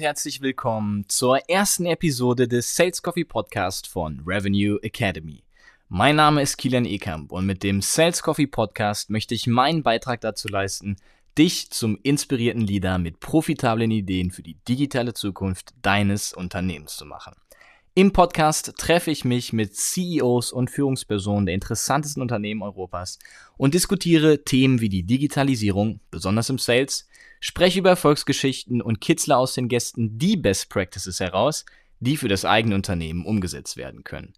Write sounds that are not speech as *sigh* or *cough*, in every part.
Herzlich willkommen zur ersten Episode des Sales Coffee Podcast von Revenue Academy. Mein Name ist Kilian Ekamp und mit dem Sales Coffee Podcast möchte ich meinen Beitrag dazu leisten, dich zum inspirierten Leader mit profitablen Ideen für die digitale Zukunft deines Unternehmens zu machen. Im Podcast treffe ich mich mit CEOs und Führungspersonen der interessantesten Unternehmen Europas und diskutiere Themen wie die Digitalisierung, besonders im Sales, spreche über Erfolgsgeschichten und kitzle aus den Gästen die Best Practices heraus, die für das eigene Unternehmen umgesetzt werden können.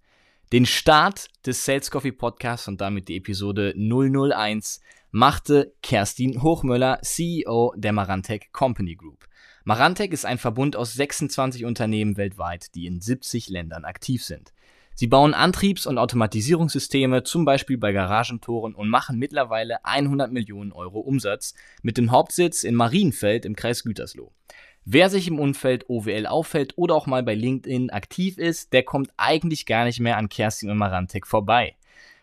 Den Start des Sales Coffee Podcasts und damit die Episode 001 machte Kerstin Hochmöller, CEO der Marantec Company Group. Marantec ist ein Verbund aus 26 Unternehmen weltweit, die in 70 Ländern aktiv sind. Sie bauen Antriebs- und Automatisierungssysteme, zum Beispiel bei Garagentoren, und machen mittlerweile 100 Millionen Euro Umsatz mit dem Hauptsitz in Marienfeld im Kreis Gütersloh. Wer sich im Umfeld OWL auffällt oder auch mal bei LinkedIn aktiv ist, der kommt eigentlich gar nicht mehr an Kerstin und Marantec vorbei.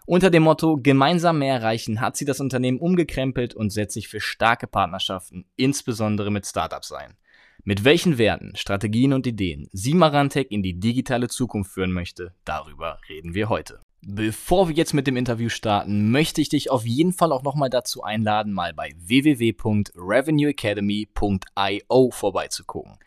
Unter dem Motto Gemeinsam mehr erreichen hat sie das Unternehmen umgekrempelt und setzt sich für starke Partnerschaften, insbesondere mit Startups ein. Mit welchen Werten, Strategien und Ideen sie Marantec in die digitale Zukunft führen möchte, darüber reden wir heute. Bevor wir jetzt mit dem Interview starten, möchte ich dich auf jeden Fall auch nochmal dazu einladen, mal bei www.revenueacademy.io vorbeizugucken.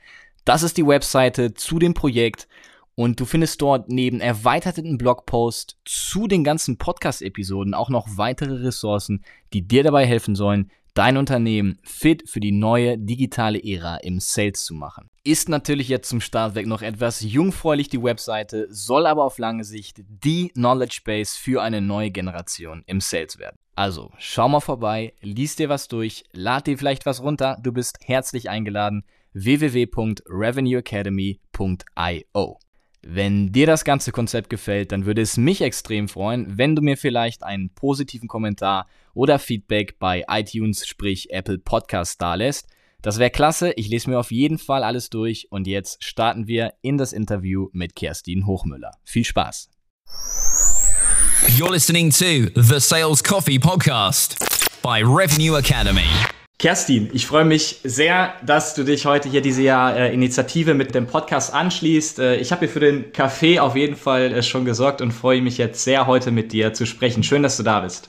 Das ist die Webseite zu dem Projekt und du findest dort neben erweiterten Blogpost zu den ganzen Podcast-Episoden auch noch weitere Ressourcen, die dir dabei helfen sollen, dein Unternehmen fit für die neue digitale Ära im Sales zu machen. Ist natürlich jetzt zum Start weg noch etwas jungfräulich die Webseite, soll aber auf lange Sicht die Knowledge Base für eine neue Generation im Sales werden. Also, schau mal vorbei, lies dir was durch, lad dir vielleicht was runter, du bist herzlich eingeladen www.revenueacademy.io. Wenn dir das ganze Konzept gefällt, dann würde es mich extrem freuen, wenn du mir vielleicht einen positiven Kommentar oder Feedback bei iTunes, sprich Apple Podcast dalässt. Das wäre klasse, ich lese mir auf jeden Fall alles durch und jetzt starten wir in das Interview mit Kerstin Hochmüller. Viel Spaß! You're listening to the Sales Coffee Podcast by Revenue Academy. Kerstin, ich freue mich sehr, dass du dich heute hier diese äh, Initiative mit dem Podcast anschließt. Äh, ich habe hier für den Kaffee auf jeden Fall äh, schon gesorgt und freue mich jetzt sehr, heute mit dir zu sprechen. Schön, dass du da bist.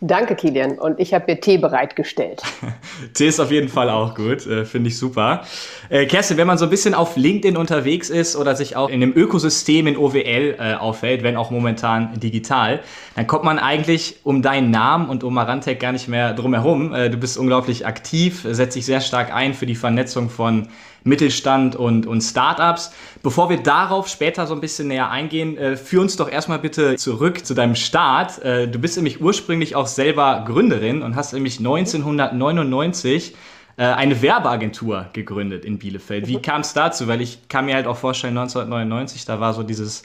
Danke, Kilian. Und ich habe mir Tee bereitgestellt. *laughs* Tee ist auf jeden Fall auch gut, äh, finde ich super. Äh, Kerstin, wenn man so ein bisschen auf LinkedIn unterwegs ist oder sich auch in dem Ökosystem in OWL äh, auffällt, wenn auch momentan digital, dann kommt man eigentlich um deinen Namen und um Marantec gar nicht mehr drum herum. Äh, du bist unglaublich aktiv, setzt dich sehr stark ein für die Vernetzung von Mittelstand und, und Startups. Bevor wir darauf später so ein bisschen näher eingehen, äh, führ uns doch erstmal bitte zurück zu deinem Start. Äh, du bist nämlich ursprünglich auch selber Gründerin und hast nämlich 1999 äh, eine Werbeagentur gegründet in Bielefeld. Wie *laughs* kam es dazu? Weil ich kann mir halt auch vorstellen, 1999, da war so dieses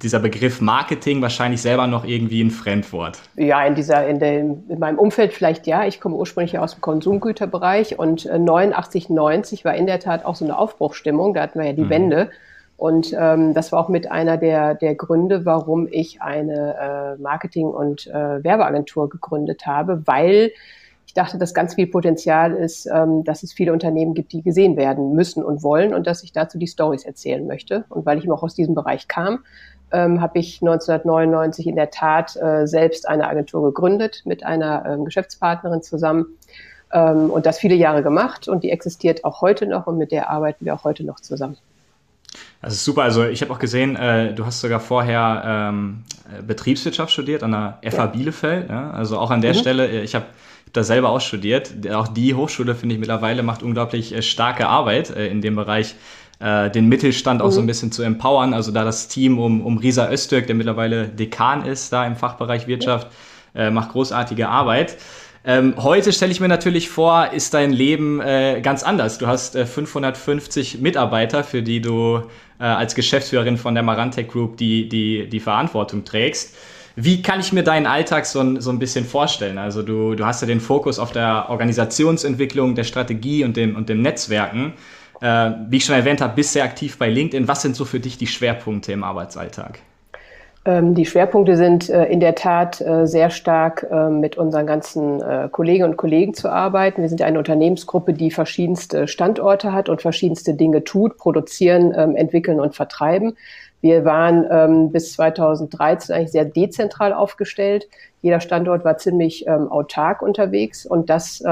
dieser Begriff Marketing wahrscheinlich selber noch irgendwie ein Fremdwort. Ja, in, dieser, in, dem, in meinem Umfeld vielleicht ja. Ich komme ursprünglich aus dem Konsumgüterbereich und äh, 89, 90 war in der Tat auch so eine Aufbruchstimmung. Da hatten wir ja die mhm. Wende. Und ähm, das war auch mit einer der, der Gründe, warum ich eine äh, Marketing- und äh, Werbeagentur gegründet habe, weil ich dachte, dass ganz viel Potenzial ist, ähm, dass es viele Unternehmen gibt, die gesehen werden müssen und wollen und dass ich dazu die Stories erzählen möchte. Und weil ich eben auch aus diesem Bereich kam, ähm, habe ich 1999 in der Tat äh, selbst eine Agentur gegründet mit einer ähm, Geschäftspartnerin zusammen ähm, und das viele Jahre gemacht und die existiert auch heute noch und mit der arbeiten wir auch heute noch zusammen. Das ist super. Also ich habe auch gesehen, äh, du hast sogar vorher ähm, Betriebswirtschaft studiert an der FH ja. Bielefeld. Ja? Also auch an der mhm. Stelle, äh, ich habe da selber auch studiert. Auch die Hochschule, finde ich, mittlerweile macht unglaublich äh, starke Arbeit äh, in dem Bereich äh, den Mittelstand auch mhm. so ein mhm. bisschen zu empowern. Also da das Team um, um Risa Öztürk, der mittlerweile Dekan ist, da im Fachbereich Wirtschaft, äh, macht großartige Arbeit. Ähm, heute stelle ich mir natürlich vor, ist dein Leben äh, ganz anders. Du hast äh, 550 Mitarbeiter, für die du äh, als Geschäftsführerin von der Marantec Group die, die, die Verantwortung trägst. Wie kann ich mir deinen Alltag so, so ein bisschen vorstellen? Also du, du hast ja den Fokus auf der Organisationsentwicklung, der Strategie und dem, und dem Netzwerken. Äh, wie ich schon erwähnt habe, bist sehr aktiv bei LinkedIn. Was sind so für dich die Schwerpunkte im Arbeitsalltag? Ähm, die Schwerpunkte sind äh, in der Tat äh, sehr stark äh, mit unseren ganzen Kolleginnen und Kollegen zu arbeiten. Wir sind eine Unternehmensgruppe, die verschiedenste Standorte hat und verschiedenste Dinge tut, produzieren, ähm, entwickeln und vertreiben. Wir waren ähm, bis 2013 eigentlich sehr dezentral aufgestellt. Jeder Standort war ziemlich autark unterwegs und das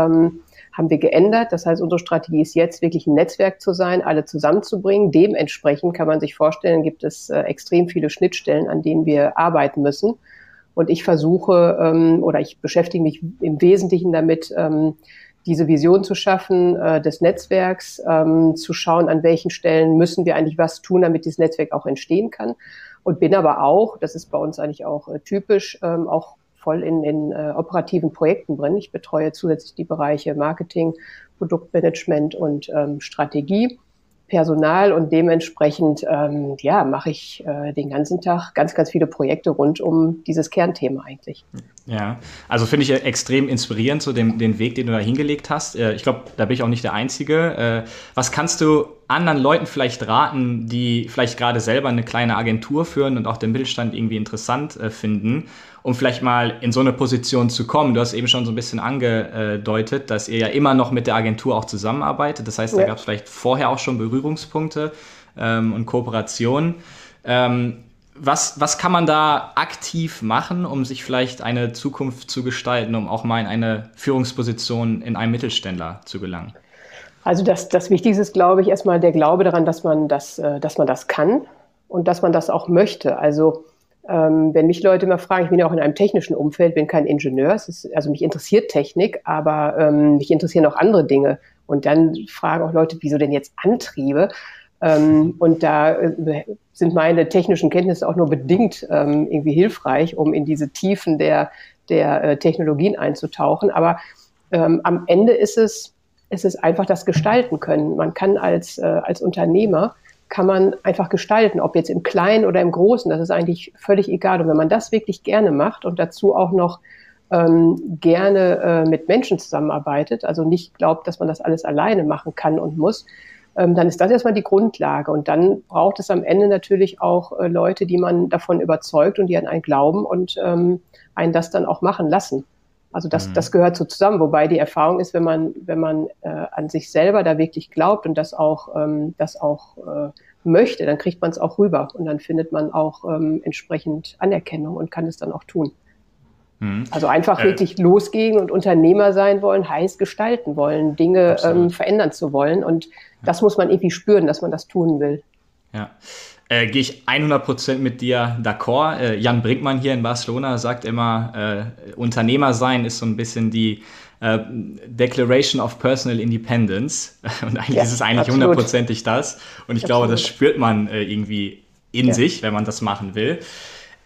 haben wir geändert. Das heißt, unsere Strategie ist jetzt wirklich ein Netzwerk zu sein, alle zusammenzubringen. Dementsprechend kann man sich vorstellen, gibt es äh, extrem viele Schnittstellen, an denen wir arbeiten müssen. Und ich versuche ähm, oder ich beschäftige mich im Wesentlichen damit, ähm, diese Vision zu schaffen äh, des Netzwerks, ähm, zu schauen, an welchen Stellen müssen wir eigentlich was tun, damit dieses Netzwerk auch entstehen kann. Und bin aber auch, das ist bei uns eigentlich auch äh, typisch, ähm, auch voll in, in äh, operativen Projekten drin. Ich betreue zusätzlich die Bereiche Marketing, Produktmanagement und ähm, Strategie. Personal und dementsprechend ähm, ja mache ich äh, den ganzen Tag ganz ganz viele Projekte rund um dieses Kernthema eigentlich. Ja, also finde ich extrem inspirierend so den, den Weg, den du da hingelegt hast. Äh, ich glaube, da bin ich auch nicht der Einzige. Äh, was kannst du anderen Leuten vielleicht raten, die vielleicht gerade selber eine kleine Agentur führen und auch den Mittelstand irgendwie interessant äh, finden? Um vielleicht mal in so eine Position zu kommen. Du hast eben schon so ein bisschen angedeutet, dass ihr ja immer noch mit der Agentur auch zusammenarbeitet. Das heißt, da ja. gab es vielleicht vorher auch schon Berührungspunkte ähm, und Kooperationen. Ähm, was, was kann man da aktiv machen, um sich vielleicht eine Zukunft zu gestalten, um auch mal in eine Führungsposition in einem Mittelständler zu gelangen? Also das, das Wichtigste ist, glaube ich, erstmal der Glaube daran, dass man das, äh, dass man das kann und dass man das auch möchte. Also ähm, wenn mich Leute immer fragen, ich bin ja auch in einem technischen Umfeld, bin kein Ingenieur, ist, also mich interessiert Technik, aber ähm, mich interessieren auch andere Dinge. Und dann fragen auch Leute, wieso denn jetzt Antriebe? Ähm, und da äh, sind meine technischen Kenntnisse auch nur bedingt ähm, irgendwie hilfreich, um in diese Tiefen der, der äh, Technologien einzutauchen. Aber ähm, am Ende ist es, ist es einfach das Gestalten können. Man kann als, äh, als Unternehmer kann man einfach gestalten, ob jetzt im Kleinen oder im Großen, das ist eigentlich völlig egal. Und wenn man das wirklich gerne macht und dazu auch noch ähm, gerne äh, mit Menschen zusammenarbeitet, also nicht glaubt, dass man das alles alleine machen kann und muss, ähm, dann ist das erstmal die Grundlage. Und dann braucht es am Ende natürlich auch äh, Leute, die man davon überzeugt und die an einen glauben und ähm, einen das dann auch machen lassen. Also das, mhm. das gehört so zusammen, wobei die Erfahrung ist, wenn man, wenn man äh, an sich selber da wirklich glaubt und das auch, ähm, das auch äh, möchte, dann kriegt man es auch rüber und dann findet man auch ähm, entsprechend Anerkennung und kann es dann auch tun. Mhm. Also einfach äh, wirklich losgehen und Unternehmer sein wollen, heißt gestalten wollen, Dinge ähm, verändern zu wollen und ja. das muss man irgendwie spüren, dass man das tun will. Ja. Äh, Gehe ich 100% mit dir d'accord. Äh, Jan Brinkmann hier in Barcelona sagt immer, äh, Unternehmer sein ist so ein bisschen die äh, Declaration of Personal Independence. *laughs* Und eigentlich ja, ist es eigentlich hundertprozentig das. Und ich absolut. glaube, das spürt man äh, irgendwie in ja. sich, wenn man das machen will.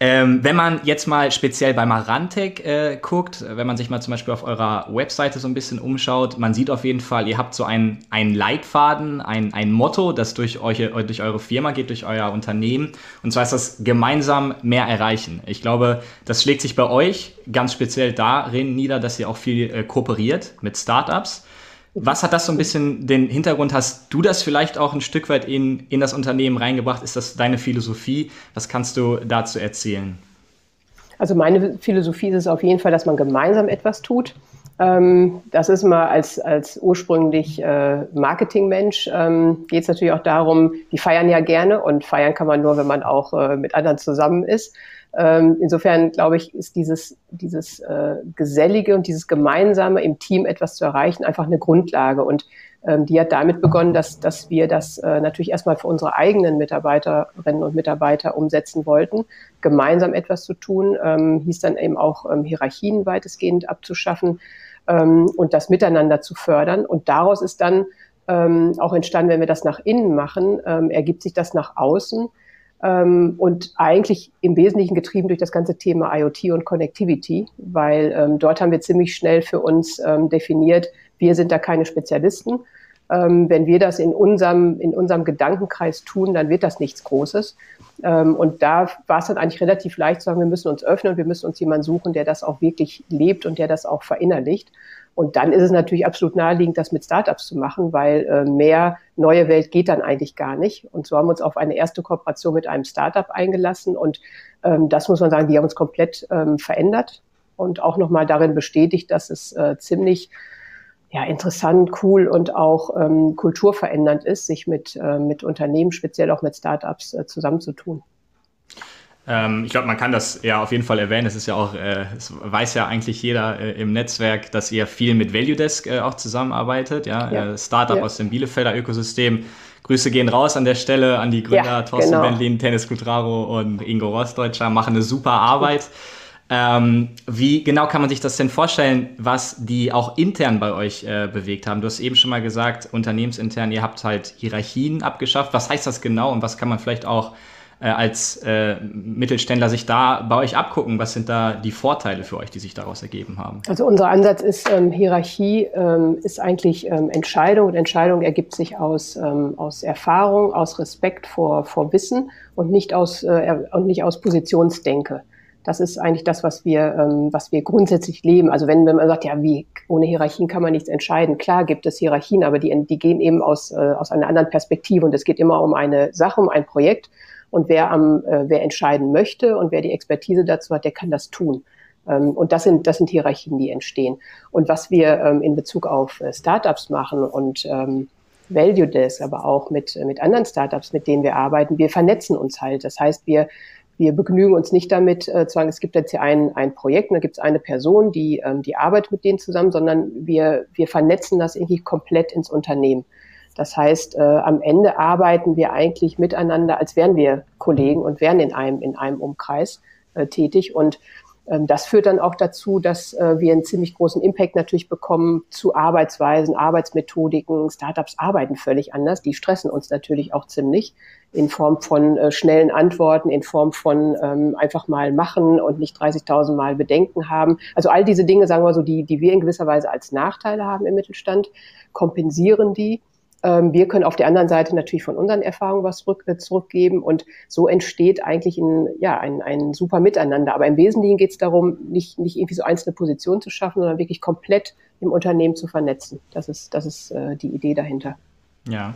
Ähm, wenn man jetzt mal speziell bei Marantec äh, guckt, wenn man sich mal zum Beispiel auf eurer Webseite so ein bisschen umschaut, man sieht auf jeden Fall, ihr habt so einen, einen Leitfaden, ein, ein Motto, das durch, euch, durch eure Firma geht, durch euer Unternehmen. Und zwar ist das gemeinsam mehr erreichen. Ich glaube, das schlägt sich bei euch ganz speziell darin nieder, dass ihr auch viel äh, kooperiert mit Startups. Was hat das so ein bisschen den Hintergrund? Hast du das vielleicht auch ein Stück weit in, in das Unternehmen reingebracht? Ist das deine Philosophie? Was kannst du dazu erzählen? Also meine Philosophie ist es auf jeden Fall, dass man gemeinsam etwas tut. Ähm, das ist mal als, als ursprünglich äh, Marketingmensch, ähm, geht es natürlich auch darum, die feiern ja gerne und feiern kann man nur, wenn man auch äh, mit anderen zusammen ist. Ähm, insofern glaube ich, ist dieses, dieses äh, Gesellige und dieses Gemeinsame im Team etwas zu erreichen einfach eine Grundlage. Und ähm, die hat damit begonnen, dass, dass wir das äh, natürlich erstmal für unsere eigenen Mitarbeiterinnen und Mitarbeiter umsetzen wollten, gemeinsam etwas zu tun, ähm, hieß dann eben auch ähm, Hierarchien weitestgehend abzuschaffen ähm, und das Miteinander zu fördern. Und daraus ist dann ähm, auch entstanden, wenn wir das nach innen machen, ähm, ergibt sich das nach außen und eigentlich im Wesentlichen getrieben durch das ganze Thema IoT und Connectivity, weil ähm, dort haben wir ziemlich schnell für uns ähm, definiert, wir sind da keine Spezialisten. Ähm, wenn wir das in unserem, in unserem Gedankenkreis tun, dann wird das nichts Großes. Ähm, und da war es dann eigentlich relativ leicht zu sagen, wir müssen uns öffnen und wir müssen uns jemanden suchen, der das auch wirklich lebt und der das auch verinnerlicht. Und dann ist es natürlich absolut naheliegend, das mit Startups zu machen, weil äh, mehr neue Welt geht dann eigentlich gar nicht. Und so haben wir uns auf eine erste Kooperation mit einem Startup eingelassen. Und ähm, das muss man sagen, die haben uns komplett ähm, verändert und auch nochmal darin bestätigt, dass es äh, ziemlich ja, interessant, cool und auch ähm, kulturverändernd ist, sich mit, äh, mit Unternehmen, speziell auch mit Startups äh, zusammenzutun. Ähm, ich glaube, man kann das ja auf jeden Fall erwähnen. Es ist ja auch, äh, es weiß ja eigentlich jeder äh, im Netzwerk, dass ihr viel mit Value Desk äh, auch zusammenarbeitet. Ja, ja. Startup ja. aus dem Bielefelder Ökosystem. Grüße gehen raus an der Stelle an die Gründer ja, Thorsten genau. Bentlin, Tennis Kutraro und Ingo Rostdeutscher. Machen eine super Arbeit. Ähm, wie genau kann man sich das denn vorstellen, was die auch intern bei euch äh, bewegt haben? Du hast eben schon mal gesagt, unternehmensintern, ihr habt halt Hierarchien abgeschafft. Was heißt das genau und was kann man vielleicht auch äh, als äh, Mittelständler sich da bei euch abgucken? Was sind da die Vorteile für euch, die sich daraus ergeben haben? Also unser Ansatz ist, ähm, Hierarchie ähm, ist eigentlich ähm, Entscheidung und Entscheidung ergibt sich aus, ähm, aus Erfahrung, aus Respekt vor, vor Wissen und nicht aus, äh, und nicht aus Positionsdenke. Das ist eigentlich das, was wir, ähm, was wir grundsätzlich leben. Also wenn, wenn man sagt, ja, wie ohne Hierarchien kann man nichts entscheiden. Klar gibt es Hierarchien, aber die, die gehen eben aus, äh, aus einer anderen Perspektive und es geht immer um eine Sache, um ein Projekt. Und wer am, äh, wer entscheiden möchte und wer die Expertise dazu hat, der kann das tun. Ähm, und das sind, das sind Hierarchien, die entstehen. Und was wir ähm, in Bezug auf äh, Startups machen und ähm, Value Desk, aber auch mit, mit anderen Startups, mit denen wir arbeiten, wir vernetzen uns halt. Das heißt, wir, wir begnügen uns nicht damit, äh, zu sagen, es gibt jetzt hier ein, ein Projekt und da gibt es eine Person, die, ähm, die arbeitet mit denen zusammen, sondern wir, wir vernetzen das irgendwie komplett ins Unternehmen. Das heißt, äh, am Ende arbeiten wir eigentlich miteinander, als wären wir Kollegen und wären in einem, in einem Umkreis äh, tätig. Und ähm, das führt dann auch dazu, dass äh, wir einen ziemlich großen Impact natürlich bekommen zu Arbeitsweisen, Arbeitsmethodiken. Startups arbeiten völlig anders. Die stressen uns natürlich auch ziemlich in Form von äh, schnellen Antworten, in Form von ähm, einfach mal machen und nicht 30.000 Mal Bedenken haben. Also all diese Dinge, sagen wir so, die, die wir in gewisser Weise als Nachteile haben im Mittelstand, kompensieren die wir können auf der anderen Seite natürlich von unseren Erfahrungen was zurück, äh, zurückgeben und so entsteht eigentlich ein, ja, ein, ein super Miteinander. Aber im Wesentlichen geht es darum, nicht, nicht irgendwie so einzelne Positionen zu schaffen, sondern wirklich komplett im Unternehmen zu vernetzen. Das ist, das ist äh, die Idee dahinter. Ja,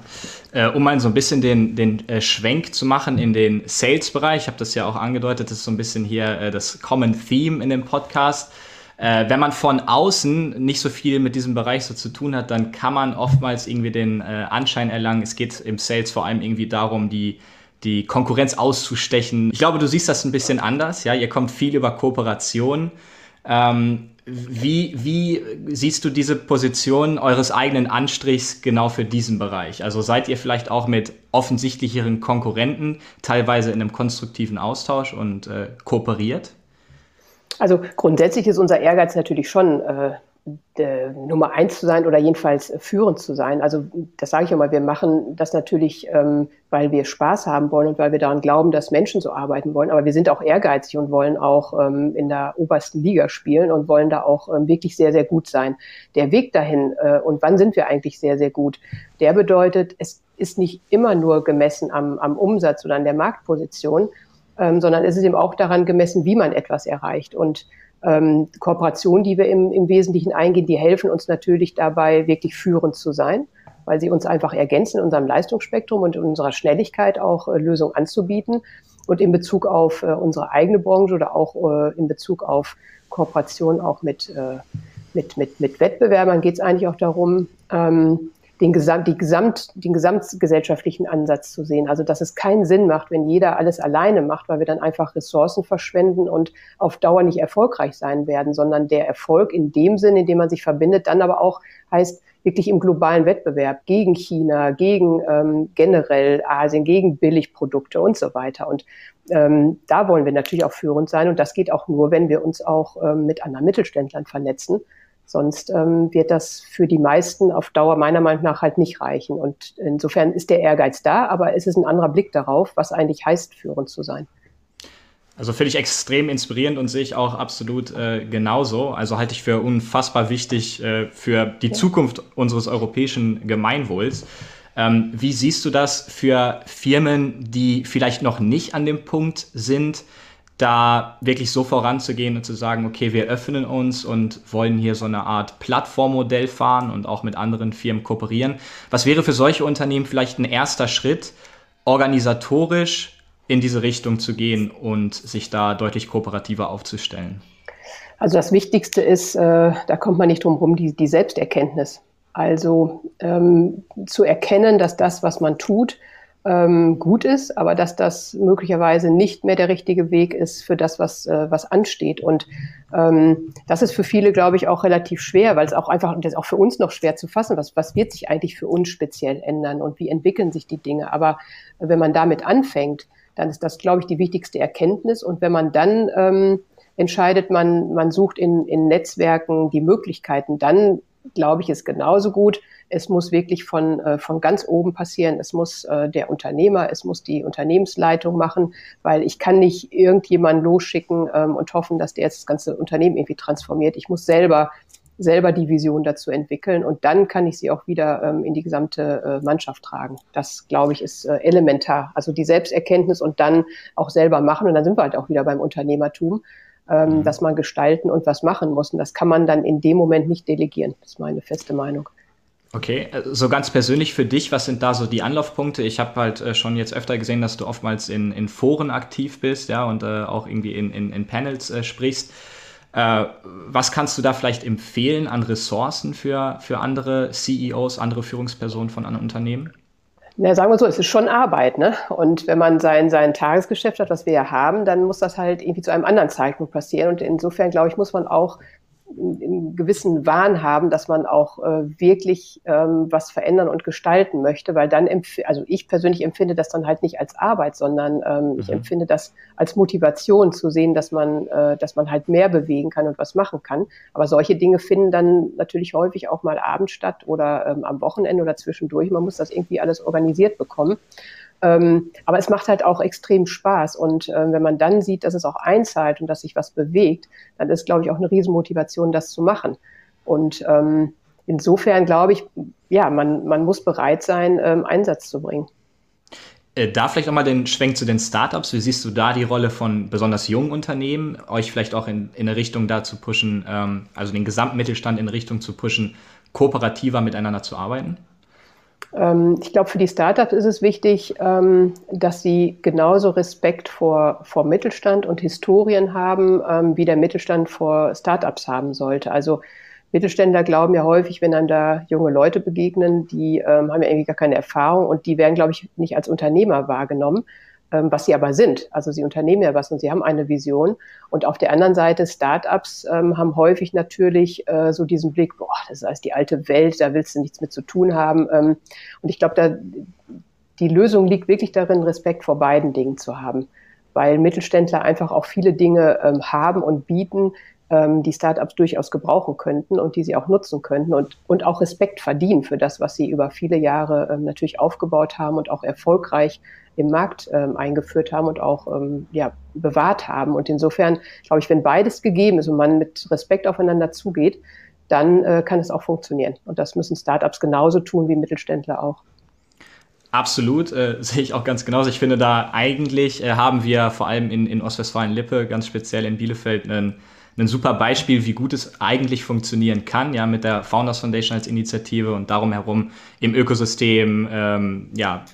äh, um mal so ein bisschen den, den äh, Schwenk zu machen in den Sales-Bereich, ich habe das ja auch angedeutet, das ist so ein bisschen hier das Common Theme in dem Podcast. Äh, wenn man von außen nicht so viel mit diesem Bereich so zu tun hat, dann kann man oftmals irgendwie den äh, Anschein erlangen, es geht im Sales vor allem irgendwie darum, die die Konkurrenz auszustechen. Ich glaube, du siehst das ein bisschen anders. Ja, ihr kommt viel über Kooperation. Ähm, wie, wie siehst du diese Position eures eigenen Anstrichs genau für diesen Bereich? Also seid ihr vielleicht auch mit offensichtlicheren Konkurrenten teilweise in einem konstruktiven Austausch und äh, kooperiert? Also grundsätzlich ist unser Ehrgeiz natürlich schon, äh, Nummer eins zu sein oder jedenfalls führend zu sein. Also das sage ich immer, wir machen das natürlich, ähm, weil wir Spaß haben wollen und weil wir daran glauben, dass Menschen so arbeiten wollen. Aber wir sind auch ehrgeizig und wollen auch ähm, in der obersten Liga spielen und wollen da auch ähm, wirklich sehr, sehr gut sein. Der Weg dahin äh, und wann sind wir eigentlich sehr, sehr gut, der bedeutet, es ist nicht immer nur gemessen am, am Umsatz oder an der Marktposition, ähm, sondern es ist eben auch daran gemessen, wie man etwas erreicht. Und ähm, Kooperationen, die wir im, im Wesentlichen eingehen, die helfen uns natürlich dabei, wirklich führend zu sein, weil sie uns einfach ergänzen in unserem Leistungsspektrum und in unserer Schnelligkeit auch äh, Lösungen anzubieten. Und in Bezug auf äh, unsere eigene Branche oder auch äh, in Bezug auf Kooperation auch mit, äh, mit, mit, mit Wettbewerbern geht es eigentlich auch darum, ähm, den, Gesamt, die Gesamt, den gesamtgesellschaftlichen Ansatz zu sehen. Also dass es keinen Sinn macht, wenn jeder alles alleine macht, weil wir dann einfach Ressourcen verschwenden und auf Dauer nicht erfolgreich sein werden, sondern der Erfolg in dem Sinn, in dem man sich verbindet, dann aber auch heißt, wirklich im globalen Wettbewerb gegen China, gegen ähm, generell Asien, gegen Billigprodukte und so weiter. Und ähm, da wollen wir natürlich auch führend sein. Und das geht auch nur, wenn wir uns auch ähm, mit anderen Mittelständlern vernetzen Sonst ähm, wird das für die meisten auf Dauer meiner Meinung nach halt nicht reichen. Und insofern ist der Ehrgeiz da, aber es ist ein anderer Blick darauf, was eigentlich heißt, führend zu sein. Also finde ich extrem inspirierend und sehe ich auch absolut äh, genauso. Also halte ich für unfassbar wichtig äh, für die ja. Zukunft unseres europäischen Gemeinwohls. Ähm, wie siehst du das für Firmen, die vielleicht noch nicht an dem Punkt sind, da wirklich so voranzugehen und zu sagen, okay, wir öffnen uns und wollen hier so eine Art Plattformmodell fahren und auch mit anderen Firmen kooperieren. Was wäre für solche Unternehmen vielleicht ein erster Schritt, organisatorisch in diese Richtung zu gehen und sich da deutlich kooperativer aufzustellen? Also das Wichtigste ist, äh, da kommt man nicht drum herum, die, die Selbsterkenntnis. Also ähm, zu erkennen, dass das, was man tut, ähm, gut ist, aber dass das möglicherweise nicht mehr der richtige Weg ist für das, was, äh, was ansteht. Und ähm, das ist für viele, glaube ich, auch relativ schwer, weil es auch einfach, das ist auch für uns noch schwer zu fassen, was, was wird sich eigentlich für uns speziell ändern und wie entwickeln sich die Dinge. Aber wenn man damit anfängt, dann ist das, glaube ich, die wichtigste Erkenntnis. Und wenn man dann ähm, entscheidet, man, man sucht in, in Netzwerken die Möglichkeiten, dann glaube ich, ist genauso gut, es muss wirklich von, äh, von ganz oben passieren. Es muss äh, der Unternehmer, es muss die Unternehmensleitung machen, weil ich kann nicht irgendjemanden losschicken ähm, und hoffen, dass der jetzt das ganze Unternehmen irgendwie transformiert. Ich muss selber selber die Vision dazu entwickeln und dann kann ich sie auch wieder ähm, in die gesamte äh, Mannschaft tragen. Das, glaube ich, ist äh, elementar. Also die Selbsterkenntnis und dann auch selber machen und dann sind wir halt auch wieder beim Unternehmertum, ähm, mhm. dass man gestalten und was machen muss. Und das kann man dann in dem Moment nicht delegieren. Das ist meine feste Meinung. Okay, äh, so ganz persönlich für dich, was sind da so die Anlaufpunkte? Ich habe halt äh, schon jetzt öfter gesehen, dass du oftmals in, in Foren aktiv bist, ja, und äh, auch irgendwie in, in, in Panels äh, sprichst. Äh, was kannst du da vielleicht empfehlen an Ressourcen für, für andere CEOs, andere Führungspersonen von anderen Unternehmen? Na, sagen wir so, es ist schon Arbeit, ne? Und wenn man sein, sein Tagesgeschäft hat, was wir ja haben, dann muss das halt irgendwie zu einem anderen Zeitpunkt passieren. Und insofern, glaube ich, muss man auch einen gewissen Wahn haben, dass man auch äh, wirklich ähm, was verändern und gestalten möchte, weil dann, also ich persönlich empfinde das dann halt nicht als Arbeit, sondern ähm, mhm. ich empfinde das als Motivation zu sehen, dass man, äh, dass man halt mehr bewegen kann und was machen kann. Aber solche Dinge finden dann natürlich häufig auch mal abends statt oder ähm, am Wochenende oder zwischendurch. Man muss das irgendwie alles organisiert bekommen. Ähm, aber es macht halt auch extrem Spaß. Und äh, wenn man dann sieht, dass es auch einzahlt und dass sich was bewegt, dann ist, glaube ich, auch eine Riesenmotivation, das zu machen. Und ähm, insofern glaube ich, ja, man, man muss bereit sein, ähm, Einsatz zu bringen. Äh, da vielleicht nochmal den Schwenk zu den Startups. Wie siehst du da die Rolle von besonders jungen Unternehmen, euch vielleicht auch in, in eine Richtung da zu pushen, ähm, also den gesamten Mittelstand in Richtung zu pushen, kooperativer miteinander zu arbeiten? Ähm, ich glaube, für die Startups ist es wichtig, ähm, dass sie genauso Respekt vor, vor Mittelstand und Historien haben, ähm, wie der Mittelstand vor Startups haben sollte. Also Mittelständler glauben ja häufig, wenn dann da junge Leute begegnen, die haben ja irgendwie gar keine Erfahrung und die werden, glaube ich, nicht als Unternehmer wahrgenommen ähm, was sie aber sind. Also sie unternehmen ja was und sie haben eine Vision. Und auf der anderen Seite, Startups ähm, haben häufig natürlich äh, so diesen Blick, boah, das ist die alte Welt, da willst du nichts mit zu tun haben. Ähm, und ich glaube, da die Lösung liegt wirklich darin, Respekt vor beiden Dingen zu haben. Weil Mittelständler einfach auch viele Dinge ähm, haben und bieten, ähm, die Startups durchaus gebrauchen könnten und die sie auch nutzen könnten und, und auch Respekt verdienen für das, was sie über viele Jahre ähm, natürlich aufgebaut haben und auch erfolgreich im Markt ähm, eingeführt haben und auch ähm, ja, bewahrt haben. Und insofern glaube ich, wenn beides gegeben ist und man mit Respekt aufeinander zugeht, dann äh, kann es auch funktionieren. Und das müssen Startups genauso tun wie Mittelständler auch. Absolut, äh, *laughs* sehe ich auch ganz genauso. Ich finde, da eigentlich äh, haben wir vor allem in, in Ostwestfalen-Lippe, ganz speziell in Bielefeld, einen ein super Beispiel, wie gut es eigentlich funktionieren kann, ja, mit der Founders Foundation als Initiative und darum herum im Ökosystem, ähm, ja,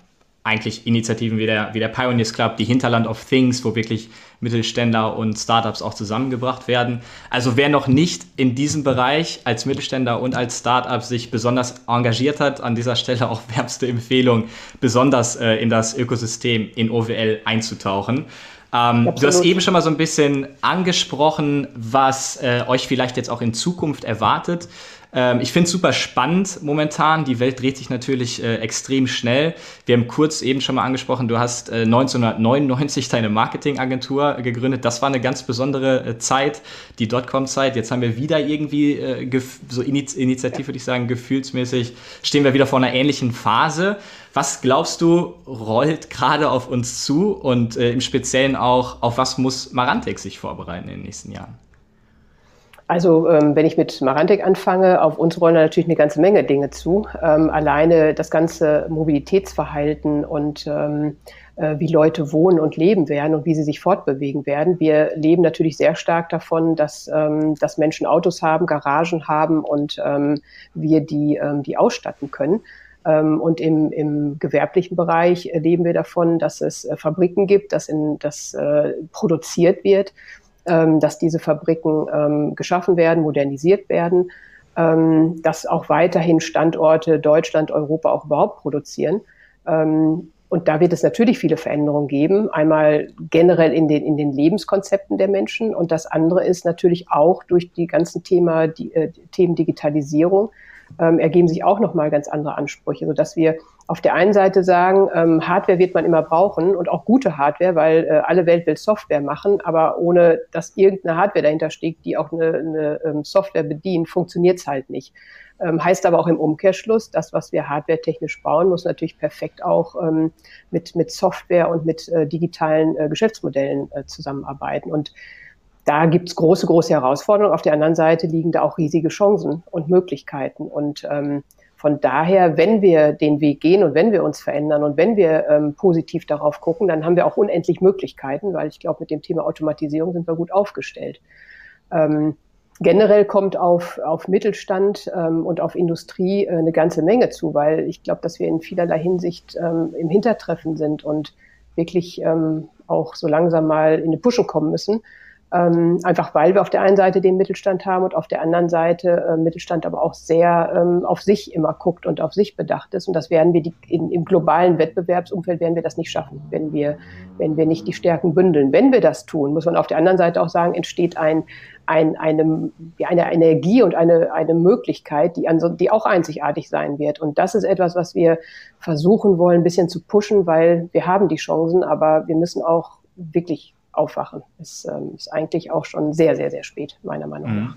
eigentlich Initiativen wie der, wie der Pioneers Club, die Hinterland of Things, wo wirklich Mittelständler und Startups auch zusammengebracht werden. Also wer noch nicht in diesem Bereich als Mittelständler und als Startup sich besonders engagiert hat, an dieser Stelle auch wärmste Empfehlung, besonders äh, in das Ökosystem in OWL einzutauchen. Ähm, du hast eben schon mal so ein bisschen angesprochen, was äh, euch vielleicht jetzt auch in Zukunft erwartet. Ähm, ich finde es super spannend momentan. Die Welt dreht sich natürlich äh, extrem schnell. Wir haben kurz eben schon mal angesprochen, du hast äh, 1999 deine Marketingagentur gegründet. Das war eine ganz besondere äh, Zeit, die Dotcom-Zeit. Jetzt haben wir wieder irgendwie äh, so Iniz Initiativ, würde ich sagen, gefühlsmäßig stehen wir wieder vor einer ähnlichen Phase. Was glaubst du, rollt gerade auf uns zu und äh, im Speziellen auch, auf was muss Marantec sich vorbereiten in den nächsten Jahren? Also ähm, wenn ich mit Marantec anfange, auf uns rollen natürlich eine ganze Menge Dinge zu. Ähm, alleine das ganze Mobilitätsverhalten und ähm, äh, wie Leute wohnen und leben werden und wie sie sich fortbewegen werden. Wir leben natürlich sehr stark davon, dass, ähm, dass Menschen Autos haben, Garagen haben und ähm, wir die, ähm, die ausstatten können. Und im, im gewerblichen Bereich leben wir davon, dass es äh, Fabriken gibt, dass, in, dass äh, produziert wird dass diese Fabriken ähm, geschaffen werden, modernisiert werden, ähm, dass auch weiterhin Standorte Deutschland, Europa auch überhaupt produzieren. Ähm, und da wird es natürlich viele Veränderungen geben. Einmal generell in den, in den Lebenskonzepten der Menschen. Und das andere ist natürlich auch durch die ganzen Thema, die, äh, Themen Digitalisierung ähm, ergeben sich auch nochmal ganz andere Ansprüche, sodass wir auf der einen Seite sagen, ähm, Hardware wird man immer brauchen und auch gute Hardware, weil äh, alle Welt will Software machen, aber ohne dass irgendeine Hardware dahinter steht, die auch eine, eine ähm, Software bedient, funktioniert es halt nicht. Ähm, heißt aber auch im Umkehrschluss, das, was wir hardware-technisch bauen, muss natürlich perfekt auch ähm, mit, mit Software und mit äh, digitalen äh, Geschäftsmodellen äh, zusammenarbeiten. Und da gibt's große, große Herausforderungen. Auf der anderen Seite liegen da auch riesige Chancen und Möglichkeiten. Und ähm, von daher, wenn wir den Weg gehen und wenn wir uns verändern und wenn wir ähm, positiv darauf gucken, dann haben wir auch unendlich Möglichkeiten, weil ich glaube, mit dem Thema Automatisierung sind wir gut aufgestellt. Ähm, generell kommt auf, auf Mittelstand ähm, und auf Industrie äh, eine ganze Menge zu, weil ich glaube, dass wir in vielerlei Hinsicht ähm, im Hintertreffen sind und wirklich ähm, auch so langsam mal in die Pushen kommen müssen. Ähm, einfach weil wir auf der einen Seite den Mittelstand haben und auf der anderen Seite äh, Mittelstand aber auch sehr ähm, auf sich immer guckt und auf sich bedacht ist. Und das werden wir die, in, im globalen Wettbewerbsumfeld werden wir das nicht schaffen, wenn wir, wenn wir nicht die Stärken bündeln. Wenn wir das tun, muss man auf der anderen Seite auch sagen, entsteht ein, ein, eine, eine Energie und eine, eine Möglichkeit, die, an, die auch einzigartig sein wird. Und das ist etwas, was wir versuchen wollen, ein bisschen zu pushen, weil wir haben die Chancen, aber wir müssen auch wirklich aufwachen. Es ähm, ist eigentlich auch schon sehr, sehr, sehr spät, meiner Meinung mhm. nach.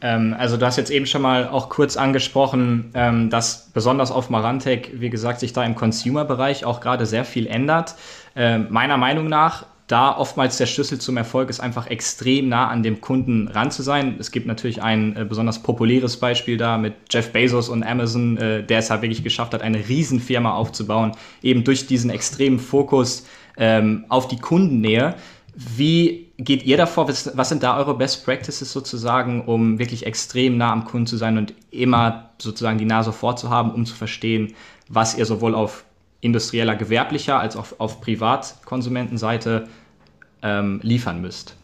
Ähm, also du hast jetzt eben schon mal auch kurz angesprochen, ähm, dass besonders auf Marantec, wie gesagt, sich da im Consumer-Bereich auch gerade sehr viel ändert. Ähm, meiner Meinung nach da oftmals der Schlüssel zum Erfolg ist einfach extrem nah an dem Kunden ran zu sein. Es gibt natürlich ein äh, besonders populäres Beispiel da mit Jeff Bezos und Amazon, äh, der es halt wirklich geschafft hat, eine Riesenfirma aufzubauen, eben durch diesen extremen Fokus ähm, auf die Kundennähe. Wie geht ihr davor? Was, was sind da eure Best Practices sozusagen, um wirklich extrem nah am Kunden zu sein und immer sozusagen die Nase vorzuhaben, um zu verstehen, was ihr sowohl auf industrieller, gewerblicher als auch auf Privatkonsumentenseite ähm, liefern müsst?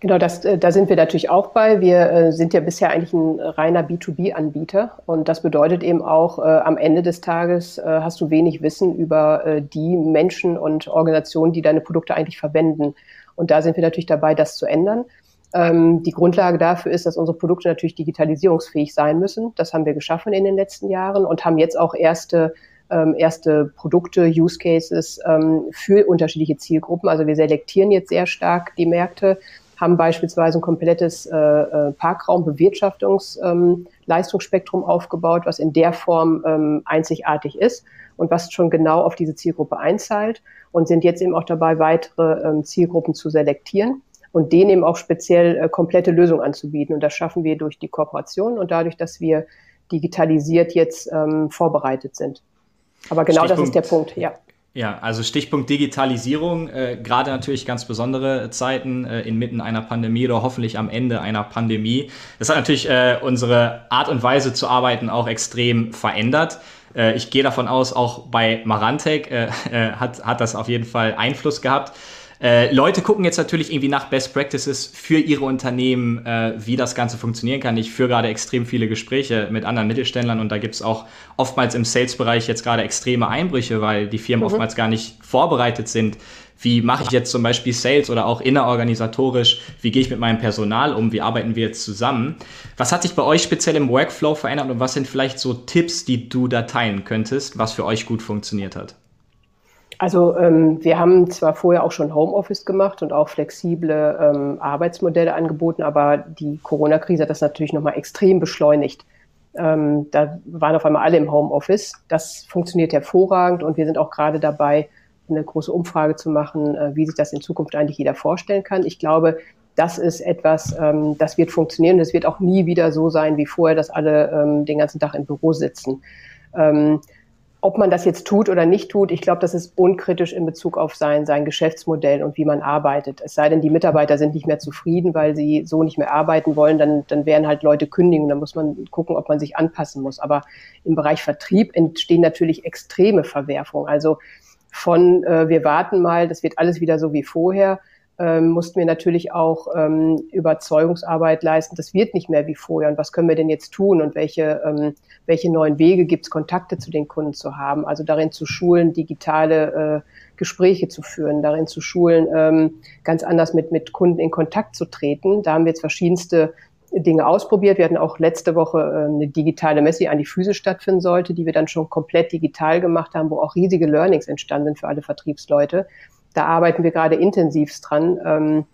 Genau, das, äh, da sind wir natürlich auch bei. Wir äh, sind ja bisher eigentlich ein reiner B2B-Anbieter und das bedeutet eben auch, äh, am Ende des Tages äh, hast du wenig Wissen über äh, die Menschen und Organisationen, die deine Produkte eigentlich verwenden. Und da sind wir natürlich dabei, das zu ändern. Ähm, die Grundlage dafür ist, dass unsere Produkte natürlich digitalisierungsfähig sein müssen. Das haben wir geschaffen in den letzten Jahren und haben jetzt auch erste ähm, erste Produkte, Use Cases ähm, für unterschiedliche Zielgruppen. Also wir selektieren jetzt sehr stark die Märkte, haben beispielsweise ein komplettes äh, äh, Parkraumbewirtschaftungs-Leistungsspektrum ähm, aufgebaut, was in der Form ähm, einzigartig ist und was schon genau auf diese Zielgruppe einzahlt und sind jetzt eben auch dabei, weitere ähm, Zielgruppen zu selektieren und denen eben auch speziell äh, komplette Lösungen anzubieten. Und das schaffen wir durch die Kooperation und dadurch, dass wir digitalisiert jetzt ähm, vorbereitet sind. Aber genau Stichpunkt, das ist der Punkt, ja. Ja, also Stichpunkt Digitalisierung, äh, gerade natürlich ganz besondere Zeiten äh, inmitten einer Pandemie oder hoffentlich am Ende einer Pandemie. Das hat natürlich äh, unsere Art und Weise zu arbeiten auch extrem verändert. Äh, ich gehe davon aus, auch bei Marantec äh, *laughs* äh, hat, hat das auf jeden Fall Einfluss gehabt. Äh, Leute gucken jetzt natürlich irgendwie nach Best Practices für ihre Unternehmen, äh, wie das Ganze funktionieren kann. Ich führe gerade extrem viele Gespräche mit anderen Mittelständlern und da gibt es auch oftmals im Sales-Bereich jetzt gerade extreme Einbrüche, weil die Firmen mhm. oftmals gar nicht vorbereitet sind. Wie mache ich jetzt zum Beispiel Sales oder auch innerorganisatorisch? Wie gehe ich mit meinem Personal um? Wie arbeiten wir jetzt zusammen? Was hat sich bei euch speziell im Workflow verändert und was sind vielleicht so Tipps, die du da teilen könntest, was für euch gut funktioniert hat? Also ähm, wir haben zwar vorher auch schon Homeoffice gemacht und auch flexible ähm, Arbeitsmodelle angeboten, aber die Corona-Krise hat das natürlich nochmal extrem beschleunigt. Ähm, da waren auf einmal alle im Homeoffice. Das funktioniert hervorragend und wir sind auch gerade dabei, eine große Umfrage zu machen, äh, wie sich das in Zukunft eigentlich jeder vorstellen kann. Ich glaube, das ist etwas, ähm, das wird funktionieren. Es wird auch nie wieder so sein wie vorher, dass alle ähm, den ganzen Tag im Büro sitzen. Ähm, ob man das jetzt tut oder nicht tut, ich glaube, das ist unkritisch in Bezug auf sein, sein Geschäftsmodell und wie man arbeitet. Es sei denn, die Mitarbeiter sind nicht mehr zufrieden, weil sie so nicht mehr arbeiten wollen, dann, dann werden halt Leute kündigen. Dann muss man gucken, ob man sich anpassen muss. Aber im Bereich Vertrieb entstehen natürlich extreme Verwerfungen. Also von äh, wir warten mal, das wird alles wieder so wie vorher, ähm, mussten wir natürlich auch ähm, Überzeugungsarbeit leisten. Das wird nicht mehr wie vorher. Und was können wir denn jetzt tun und welche, ähm, welche neuen Wege gibt es, Kontakte zu den Kunden zu haben? Also darin zu schulen, digitale äh, Gespräche zu führen, darin zu schulen, ähm, ganz anders mit, mit Kunden in Kontakt zu treten. Da haben wir jetzt verschiedenste Dinge ausprobiert. Wir hatten auch letzte Woche äh, eine digitale Messe, die an die Füße stattfinden sollte, die wir dann schon komplett digital gemacht haben, wo auch riesige Learnings entstanden sind für alle Vertriebsleute da arbeiten wir gerade intensivst dran, ähm,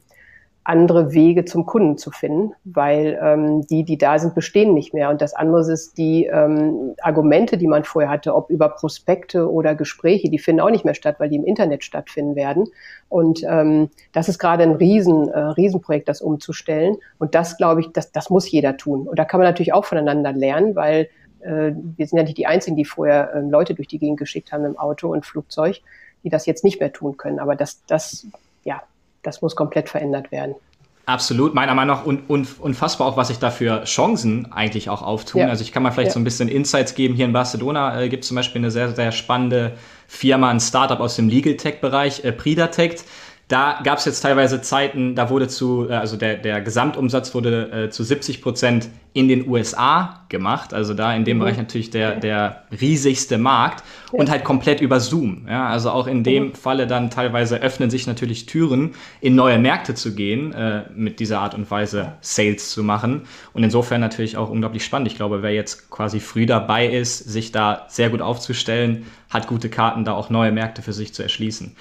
andere Wege zum Kunden zu finden, weil ähm, die, die da sind, bestehen nicht mehr. Und das andere ist die ähm, Argumente, die man vorher hatte, ob über Prospekte oder Gespräche, die finden auch nicht mehr statt, weil die im Internet stattfinden werden. Und ähm, das ist gerade ein Riesen, äh, Riesenprojekt, das umzustellen. Und das, glaube ich, das, das muss jeder tun. Und da kann man natürlich auch voneinander lernen, weil äh, wir sind ja nicht die Einzigen, die vorher äh, Leute durch die Gegend geschickt haben im Auto und Flugzeug die das jetzt nicht mehr tun können. Aber das, das, ja, das muss komplett verändert werden. Absolut, meiner Meinung nach un, un, unfassbar auch, was sich da für Chancen eigentlich auch auftun. Ja. Also ich kann mal vielleicht ja. so ein bisschen Insights geben. Hier in Barcelona äh, gibt es zum Beispiel eine sehr, sehr spannende Firma, ein Startup aus dem Legal Tech-Bereich, äh, Pridatect. Da gab es jetzt teilweise Zeiten, da wurde zu, äh, also der, der Gesamtumsatz wurde äh, zu 70 Prozent in den USA gemacht. Also da in dem mhm. Bereich natürlich der, der riesigste Markt ja. und halt komplett über Zoom. Ja, also auch in dem mhm. Falle dann teilweise öffnen sich natürlich Türen, in neue Märkte zu gehen, äh, mit dieser Art und Weise Sales zu machen. Und insofern natürlich auch unglaublich spannend. Ich glaube, wer jetzt quasi früh dabei ist, sich da sehr gut aufzustellen, hat gute Karten, da auch neue Märkte für sich zu erschließen.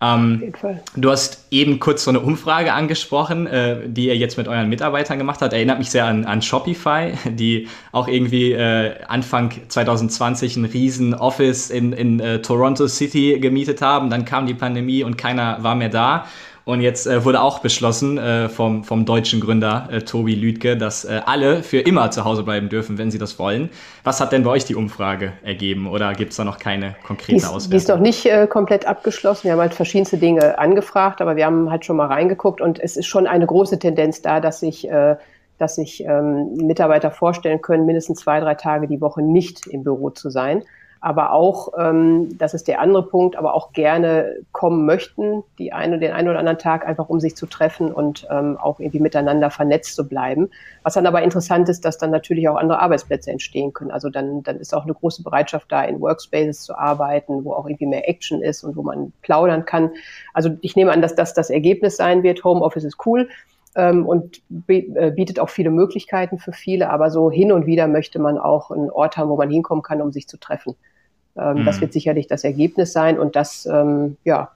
Ähm, du hast eben kurz so eine Umfrage angesprochen, äh, die ihr jetzt mit euren Mitarbeitern gemacht habt. Erinnert mich sehr an, an Shopify, *laughs* die auch irgendwie äh, Anfang 2020 ein riesen Office in, in äh, Toronto City gemietet haben. Dann kam die Pandemie und keiner war mehr da. Und jetzt äh, wurde auch beschlossen äh, vom, vom deutschen Gründer äh, Tobi Lüdke, dass äh, alle für immer zu Hause bleiben dürfen, wenn sie das wollen. Was hat denn bei euch die Umfrage ergeben oder gibt es da noch keine konkrete Auswertung? Die ist noch nicht äh, komplett abgeschlossen. Wir haben halt verschiedenste Dinge angefragt, aber wir haben halt schon mal reingeguckt und es ist schon eine große Tendenz da, dass sich äh, dass sich ähm, Mitarbeiter vorstellen können, mindestens zwei, drei Tage die Woche nicht im Büro zu sein aber auch, ähm, das ist der andere Punkt, aber auch gerne kommen möchten, die eine, den einen oder anderen Tag einfach um sich zu treffen und ähm, auch irgendwie miteinander vernetzt zu bleiben. Was dann aber interessant ist, dass dann natürlich auch andere Arbeitsplätze entstehen können. Also dann, dann ist auch eine große Bereitschaft da, in Workspaces zu arbeiten, wo auch irgendwie mehr Action ist und wo man plaudern kann. Also ich nehme an, dass das das Ergebnis sein wird. Homeoffice ist cool ähm, und äh, bietet auch viele Möglichkeiten für viele, aber so hin und wieder möchte man auch einen Ort haben, wo man hinkommen kann, um sich zu treffen. Ähm, mhm. Das wird sicherlich das Ergebnis sein und das, ähm, ja,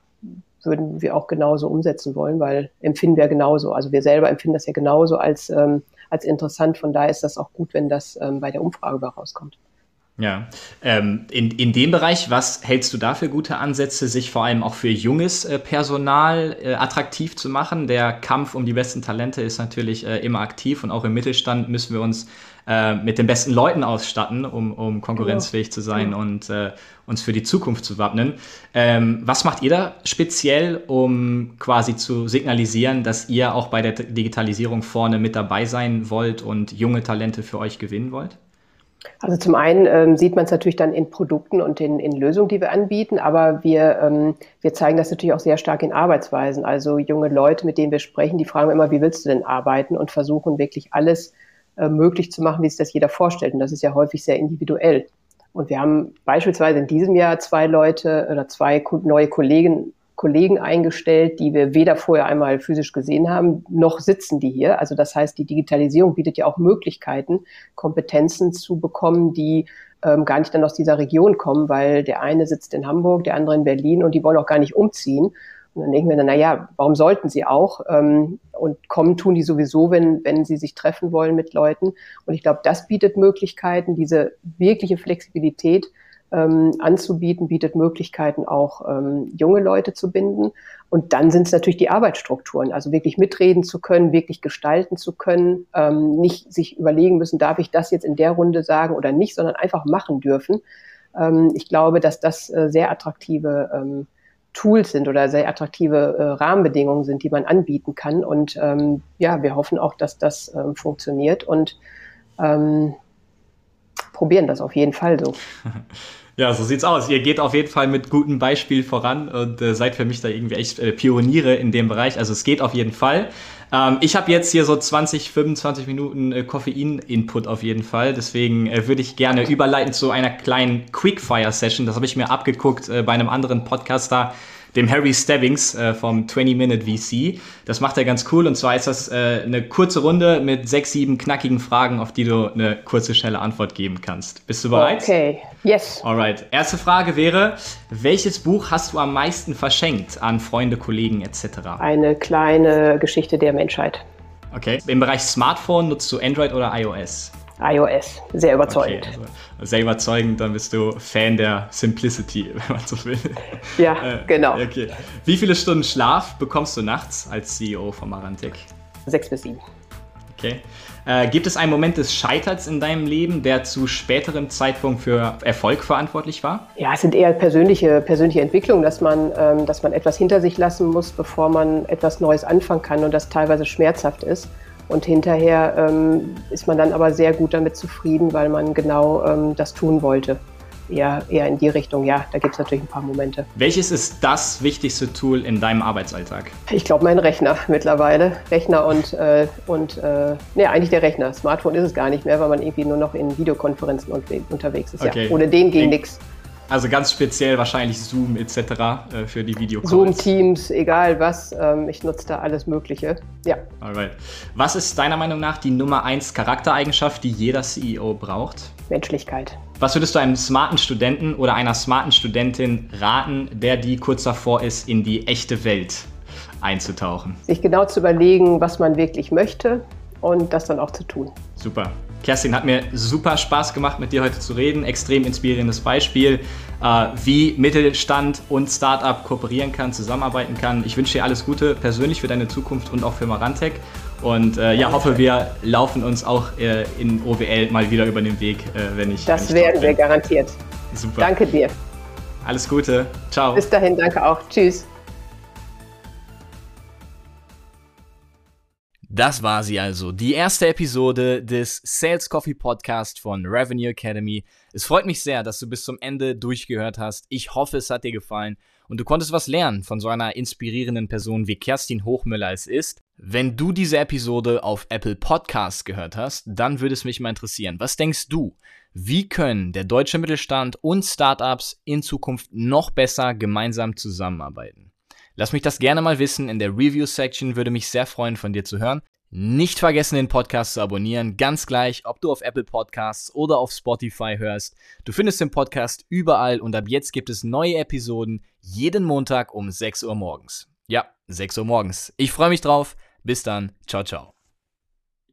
würden wir auch genauso umsetzen wollen, weil empfinden wir genauso. Also wir selber empfinden das ja genauso als, ähm, als interessant. Von daher ist das auch gut, wenn das ähm, bei der Umfrage rauskommt. Ja, ähm, in, in dem Bereich, was hältst du da für gute Ansätze, sich vor allem auch für junges äh, Personal äh, attraktiv zu machen? Der Kampf um die besten Talente ist natürlich äh, immer aktiv und auch im Mittelstand müssen wir uns äh, mit den besten Leuten ausstatten, um, um konkurrenzfähig genau. zu sein genau. und äh, uns für die Zukunft zu wappnen. Ähm, was macht ihr da speziell, um quasi zu signalisieren, dass ihr auch bei der Digitalisierung vorne mit dabei sein wollt und junge Talente für euch gewinnen wollt? Also zum einen ähm, sieht man es natürlich dann in Produkten und in, in Lösungen, die wir anbieten, aber wir, ähm, wir zeigen das natürlich auch sehr stark in Arbeitsweisen. Also junge Leute, mit denen wir sprechen, die fragen immer, wie willst du denn arbeiten und versuchen wirklich alles äh, möglich zu machen, wie sich das jeder vorstellt. Und das ist ja häufig sehr individuell. Und wir haben beispielsweise in diesem Jahr zwei Leute oder zwei neue Kollegen Kollegen eingestellt, die wir weder vorher einmal physisch gesehen haben, noch sitzen die hier. Also das heißt, die Digitalisierung bietet ja auch Möglichkeiten, Kompetenzen zu bekommen, die ähm, gar nicht dann aus dieser Region kommen, weil der eine sitzt in Hamburg, der andere in Berlin und die wollen auch gar nicht umziehen. Und dann denken wir dann, na ja, warum sollten sie auch? Ähm, und kommen tun die sowieso, wenn, wenn sie sich treffen wollen mit Leuten. Und ich glaube, das bietet Möglichkeiten, diese wirkliche Flexibilität ähm, anzubieten, bietet Möglichkeiten auch ähm, junge Leute zu binden. Und dann sind es natürlich die Arbeitsstrukturen, also wirklich mitreden zu können, wirklich gestalten zu können, ähm, nicht sich überlegen müssen, darf ich das jetzt in der Runde sagen oder nicht, sondern einfach machen dürfen. Ähm, ich glaube, dass das äh, sehr attraktive ähm, Tools sind oder sehr attraktive äh, Rahmenbedingungen sind, die man anbieten kann. Und ähm, ja, wir hoffen auch, dass das ähm, funktioniert und ähm, probieren das auf jeden Fall so. *laughs* Ja, so sieht's aus. Ihr geht auf jeden Fall mit gutem Beispiel voran und äh, seid für mich da irgendwie echt äh, Pioniere in dem Bereich. Also es geht auf jeden Fall. Ähm, ich habe jetzt hier so 20, 25 Minuten äh, Koffein-Input auf jeden Fall. Deswegen äh, würde ich gerne überleiten zu einer kleinen Quickfire-Session. Das habe ich mir abgeguckt äh, bei einem anderen Podcaster dem Harry Stebbings äh, vom 20-Minute VC. Das macht er ganz cool und zwar ist das äh, eine kurze Runde mit sechs, sieben knackigen Fragen, auf die du eine kurze, schnelle Antwort geben kannst. Bist du bereit? Okay, yes. Alright. Erste Frage wäre, welches Buch hast du am meisten verschenkt an Freunde, Kollegen etc.? Eine kleine Geschichte der Menschheit. Okay. Im Bereich Smartphone nutzt du Android oder iOS? iOS. Sehr überzeugend. Okay, also sehr überzeugend, dann bist du Fan der Simplicity, *laughs* wenn man so will. Ja, äh, genau. Okay. Wie viele Stunden Schlaf bekommst du nachts als CEO von Marantic? Sechs bis sieben. Okay. Äh, gibt es einen Moment des Scheiterns in deinem Leben, der zu späterem Zeitpunkt für Erfolg verantwortlich war? Ja, es sind eher persönliche, persönliche Entwicklungen, dass man, ähm, dass man etwas hinter sich lassen muss, bevor man etwas Neues anfangen kann und das teilweise schmerzhaft ist. Und hinterher ähm, ist man dann aber sehr gut damit zufrieden, weil man genau ähm, das tun wollte. Eher, eher in die Richtung, ja, da gibt es natürlich ein paar Momente. Welches ist das wichtigste Tool in deinem Arbeitsalltag? Ich glaube, mein Rechner mittlerweile. Rechner und, äh, und äh, nee, eigentlich der Rechner. Smartphone ist es gar nicht mehr, weil man irgendwie nur noch in Videokonferenzen unterwegs ist. Okay. Ja, ohne den ging nichts. Also ganz speziell wahrscheinlich Zoom etc. Äh, für die Videocalls. Zoom, Teams, egal was. Ähm, ich nutze da alles Mögliche. Ja. Alright. Was ist deiner Meinung nach die Nummer 1 Charaktereigenschaft, die jeder CEO braucht? Menschlichkeit. Was würdest du einem smarten Studenten oder einer smarten Studentin raten, der die kurz davor ist, in die echte Welt einzutauchen? Sich genau zu überlegen, was man wirklich möchte und das dann auch zu tun. Super. Kerstin, hat mir super Spaß gemacht, mit dir heute zu reden. Extrem inspirierendes Beispiel, äh, wie Mittelstand und Startup kooperieren kann, zusammenarbeiten kann. Ich wünsche dir alles Gute persönlich für deine Zukunft und auch für Marantec. Und äh, ja, hoffe, wir laufen uns auch äh, in OWL mal wieder über den Weg, äh, wenn ich. Das wenn ich werden wir garantiert. Super. Danke dir. Alles Gute. Ciao. Bis dahin, danke auch. Tschüss. Das war sie also, die erste Episode des Sales Coffee Podcast von Revenue Academy. Es freut mich sehr, dass du bis zum Ende durchgehört hast. Ich hoffe, es hat dir gefallen und du konntest was lernen von so einer inspirierenden Person wie Kerstin Hochmüller es ist. Wenn du diese Episode auf Apple Podcasts gehört hast, dann würde es mich mal interessieren. Was denkst du? Wie können der deutsche Mittelstand und Startups in Zukunft noch besser gemeinsam zusammenarbeiten? Lass mich das gerne mal wissen in der Review-Section, würde mich sehr freuen, von dir zu hören. Nicht vergessen, den Podcast zu abonnieren, ganz gleich, ob du auf Apple Podcasts oder auf Spotify hörst. Du findest den Podcast überall und ab jetzt gibt es neue Episoden jeden Montag um 6 Uhr morgens. Ja, 6 Uhr morgens. Ich freue mich drauf. Bis dann. Ciao, ciao.